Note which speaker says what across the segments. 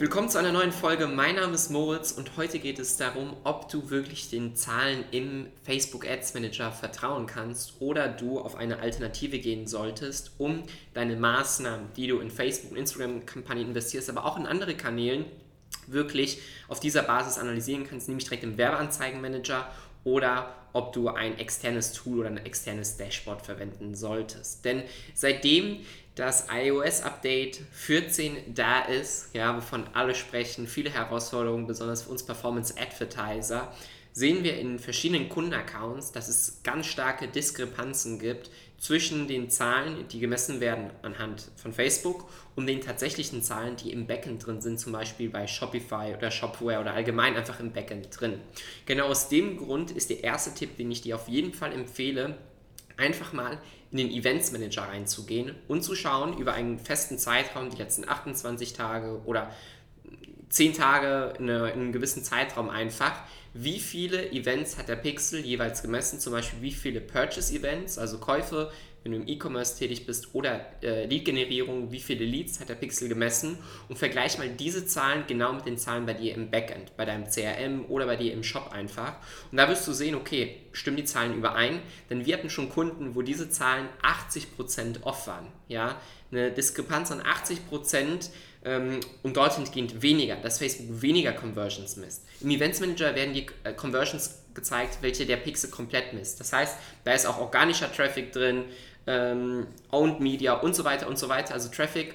Speaker 1: Willkommen zu einer neuen Folge. Mein Name ist Moritz und heute geht es darum, ob du wirklich den Zahlen im Facebook Ads Manager vertrauen kannst oder du auf eine Alternative gehen solltest, um deine Maßnahmen, die du in Facebook und Instagram Kampagnen investierst, aber auch in andere Kanälen wirklich auf dieser Basis analysieren kannst, nämlich direkt im Werbeanzeigenmanager oder ob du ein externes Tool oder ein externes Dashboard verwenden solltest. Denn seitdem das iOS-Update 14 da ist, ja, wovon alle sprechen, viele Herausforderungen, besonders für uns Performance-Advertiser, sehen wir in verschiedenen Kundenaccounts, dass es ganz starke Diskrepanzen gibt zwischen den Zahlen, die gemessen werden anhand von Facebook und den tatsächlichen Zahlen, die im Backend drin sind, zum Beispiel bei Shopify oder Shopware oder allgemein einfach im Backend drin. Genau aus dem Grund ist der erste Tipp, den ich dir auf jeden Fall empfehle, einfach mal in den Events Manager reinzugehen und zu schauen über einen festen Zeitraum, die letzten 28 Tage oder 10 Tage in, einem gewissen Zeitraum einfach, wie viele Events hat der Pixel jeweils gemessen, zum Beispiel wie viele Purchase-Events, also Käufe, wenn du im E-Commerce tätig bist oder äh, Lead-Generierung, wie viele Leads hat der Pixel gemessen und vergleich mal diese Zahlen genau mit den Zahlen bei dir im Backend, bei deinem CRM oder bei dir im Shop einfach. Und da wirst du sehen, okay, stimmen die Zahlen überein? Denn wir hatten schon Kunden, wo diese Zahlen 80% off waren. Ja? Eine Diskrepanz an 80% ähm, und dorthin gehend weniger, dass Facebook weniger Conversions misst. Im Events Manager werden die äh, Conversions gezeigt, welche der Pixel komplett misst. Das heißt, da ist auch organischer Traffic drin, ähm, Owned Media und so weiter und so weiter. Also Traffic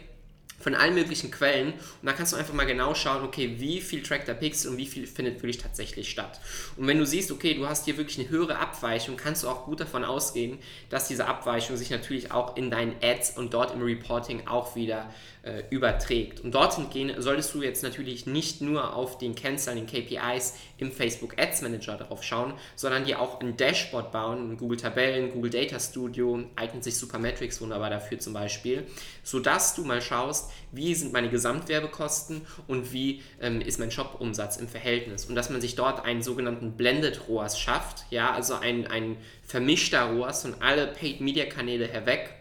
Speaker 1: von allen möglichen Quellen und da kannst du einfach mal genau schauen, okay, wie viel trackt der Pixel und wie viel findet wirklich tatsächlich statt. Und wenn du siehst, okay, du hast hier wirklich eine höhere Abweichung, kannst du auch gut davon ausgehen, dass diese Abweichung sich natürlich auch in deinen Ads und dort im Reporting auch wieder äh, überträgt. Und dorthin gehen solltest du jetzt natürlich nicht nur auf den Kennzahlen, den KPIs im Facebook Ads Manager drauf schauen, sondern dir auch ein Dashboard bauen, Google Tabellen, Google Data Studio, eignet sich Supermetrics wunderbar dafür zum Beispiel, sodass du mal schaust, wie sind meine Gesamtwerbekosten und wie ähm, ist mein Shop-Umsatz im Verhältnis. Und dass man sich dort einen sogenannten Blended ROAS schafft, ja, also ein, ein vermischter ROAS und alle Paid-Media-Kanäle herweg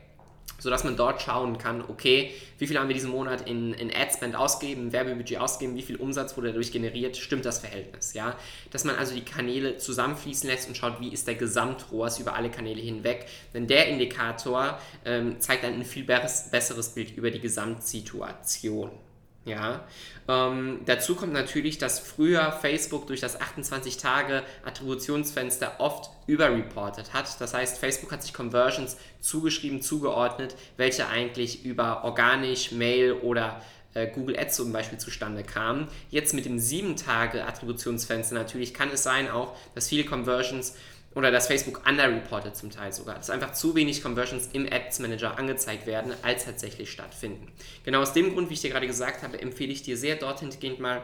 Speaker 1: sodass man dort schauen kann, okay, wie viel haben wir diesen Monat in, in Adspend ausgegeben, Werbebudget ausgegeben, wie viel Umsatz wurde dadurch generiert, stimmt das Verhältnis, ja? Dass man also die Kanäle zusammenfließen lässt und schaut, wie ist der Gesamtrohrs über alle Kanäle hinweg, denn der Indikator ähm, zeigt ein viel besseres Bild über die Gesamtsituation. Ja, ähm, dazu kommt natürlich, dass früher Facebook durch das 28-Tage-Attributionsfenster oft überreportet hat. Das heißt, Facebook hat sich Conversions zugeschrieben, zugeordnet, welche eigentlich über organisch, Mail oder äh, Google Ads zum Beispiel zustande kamen. Jetzt mit dem 7-Tage-Attributionsfenster natürlich kann es sein auch, dass viele Conversions oder dass Facebook underreportet zum Teil sogar, dass einfach zu wenig Conversions im Ads Manager angezeigt werden, als tatsächlich stattfinden. Genau aus dem Grund, wie ich dir gerade gesagt habe, empfehle ich dir sehr dorthin gehend mal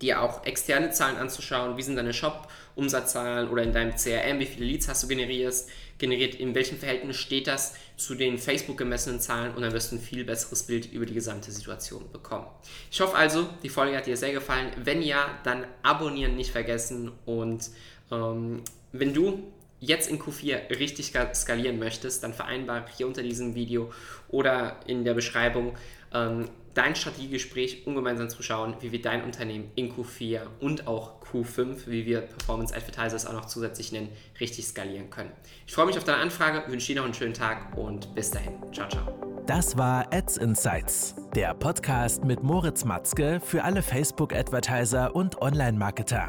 Speaker 1: dir auch externe Zahlen anzuschauen, wie sind deine Shop-Umsatzzahlen oder in deinem CRM, wie viele Leads hast du generiert, generiert, in welchem Verhältnis steht das zu den Facebook gemessenen Zahlen und dann wirst du ein viel besseres Bild über die gesamte Situation bekommen. Ich hoffe also, die Folge hat dir sehr gefallen. Wenn ja, dann abonnieren nicht vergessen und ähm, wenn du jetzt in Q4 richtig skalieren möchtest, dann vereinbare hier unter diesem Video oder in der Beschreibung ähm, dein Strategiegespräch, um gemeinsam zu schauen, wie wir dein Unternehmen in Q4 und auch Q5, wie wir Performance Advertisers auch noch zusätzlich nennen, richtig skalieren können. Ich freue mich auf deine Anfrage, wünsche dir noch einen schönen Tag und bis dahin. Ciao, ciao.
Speaker 2: Das war Ads Insights, der Podcast mit Moritz Matzke für alle Facebook-Advertiser und Online-Marketer.